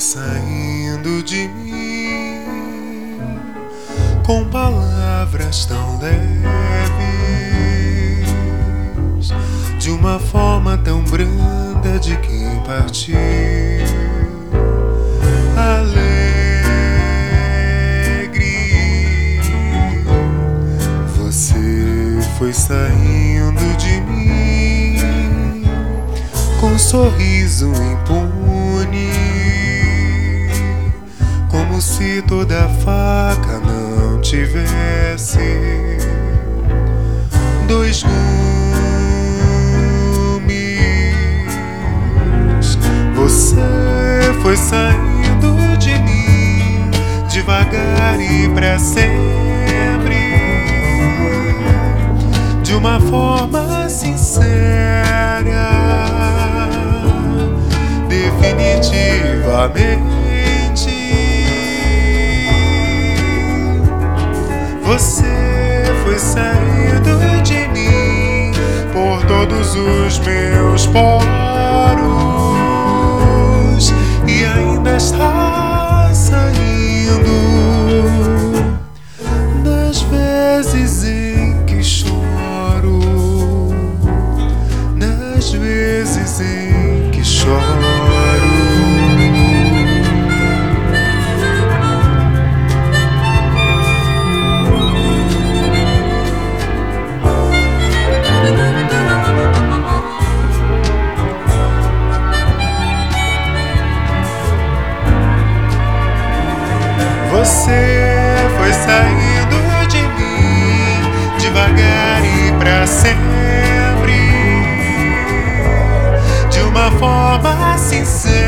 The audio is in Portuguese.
saindo de mim com palavras tão leves, de uma forma tão branda de quem partiu. Alegre, você foi saindo de mim com um sorriso impune se toda faca não tivesse dois gumes. Você foi saindo de mim devagar e para sempre, de uma forma sincera, definitivamente. Você foi saindo de mim por todos os meus poros e ainda está Você foi saindo de mim devagar e pra sempre, de uma forma sincera,